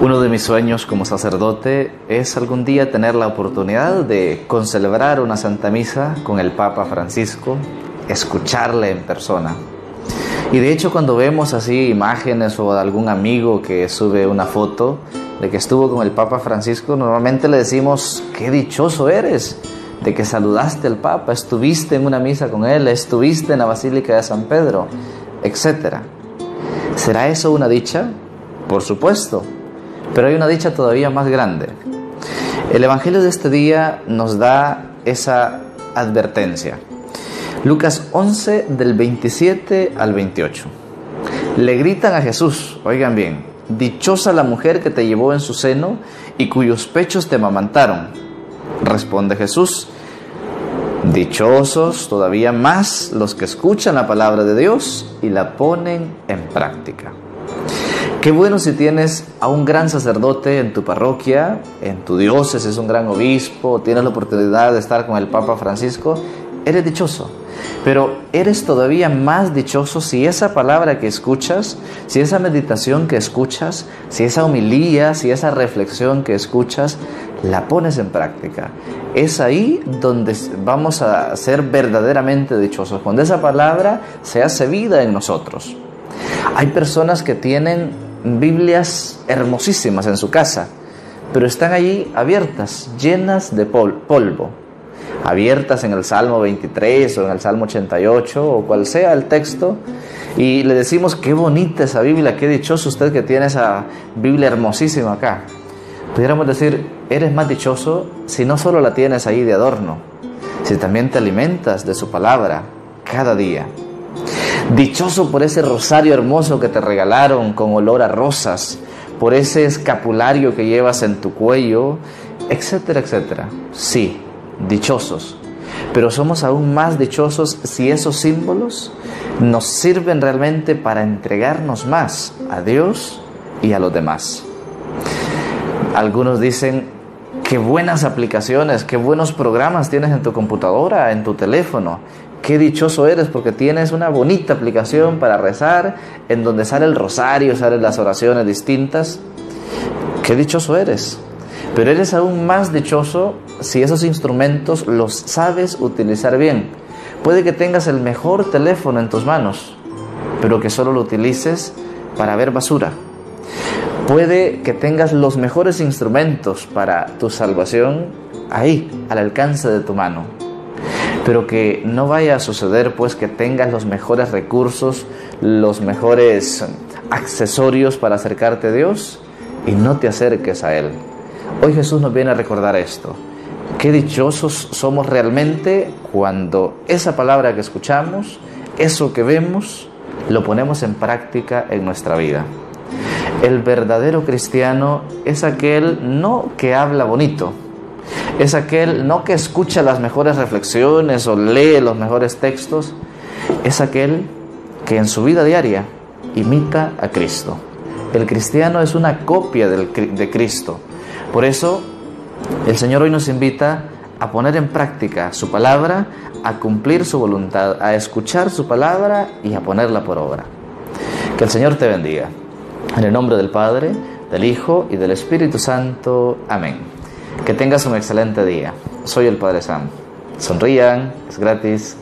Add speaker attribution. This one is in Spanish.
Speaker 1: Uno de mis sueños como sacerdote es algún día tener la oportunidad de concelebrar una Santa Misa con el Papa Francisco, escucharle en persona. Y de hecho cuando vemos así imágenes o algún amigo que sube una foto de que estuvo con el Papa Francisco, normalmente le decimos, qué dichoso eres de que saludaste al Papa, estuviste en una misa con él, estuviste en la Basílica de San Pedro, etc. ¿Será eso una dicha? Por supuesto, pero hay una dicha todavía más grande. El Evangelio de este día nos da esa advertencia. Lucas 11 del 27 al 28. Le gritan a Jesús, oigan bien, dichosa la mujer que te llevó en su seno y cuyos pechos te amamantaron. Responde Jesús, dichosos todavía más los que escuchan la palabra de Dios y la ponen en práctica. Qué bueno si tienes a un gran sacerdote en tu parroquia, en tu diócesis, un gran obispo, tienes la oportunidad de estar con el Papa Francisco, eres dichoso. Pero eres todavía más dichoso si esa palabra que escuchas, si esa meditación que escuchas, si esa homilía, si esa reflexión que escuchas, la pones en práctica. Es ahí donde vamos a ser verdaderamente dichosos, cuando esa palabra se hace vida en nosotros. Hay personas que tienen Biblias hermosísimas en su casa, pero están allí abiertas, llenas de polvo, abiertas en el Salmo 23 o en el Salmo 88 o cual sea el texto, y le decimos, qué bonita esa Biblia, qué dichoso usted que tiene esa Biblia hermosísima acá. Pudiéramos decir, eres más dichoso si no solo la tienes ahí de adorno, si también te alimentas de su palabra cada día. Dichoso por ese rosario hermoso que te regalaron con olor a rosas, por ese escapulario que llevas en tu cuello, etcétera, etcétera. Sí, dichosos. Pero somos aún más dichosos si esos símbolos nos sirven realmente para entregarnos más a Dios y a los demás. Algunos dicen, qué buenas aplicaciones, qué buenos programas tienes en tu computadora, en tu teléfono. Qué dichoso eres porque tienes una bonita aplicación para rezar en donde sale el rosario, salen las oraciones distintas. Qué dichoso eres. Pero eres aún más dichoso si esos instrumentos los sabes utilizar bien. Puede que tengas el mejor teléfono en tus manos, pero que solo lo utilices para ver basura. Puede que tengas los mejores instrumentos para tu salvación ahí, al alcance de tu mano pero que no vaya a suceder pues que tengas los mejores recursos, los mejores accesorios para acercarte a Dios y no te acerques a Él. Hoy Jesús nos viene a recordar esto. Qué dichosos somos realmente cuando esa palabra que escuchamos, eso que vemos, lo ponemos en práctica en nuestra vida. El verdadero cristiano es aquel no que habla bonito, es aquel no que escucha las mejores reflexiones o lee los mejores textos, es aquel que en su vida diaria imita a Cristo. El cristiano es una copia de Cristo. Por eso el Señor hoy nos invita a poner en práctica su palabra, a cumplir su voluntad, a escuchar su palabra y a ponerla por obra. Que el Señor te bendiga. En el nombre del Padre, del Hijo y del Espíritu Santo. Amén. Que tengas un excelente día. Soy el Padre Sam. Sonrían, es gratis.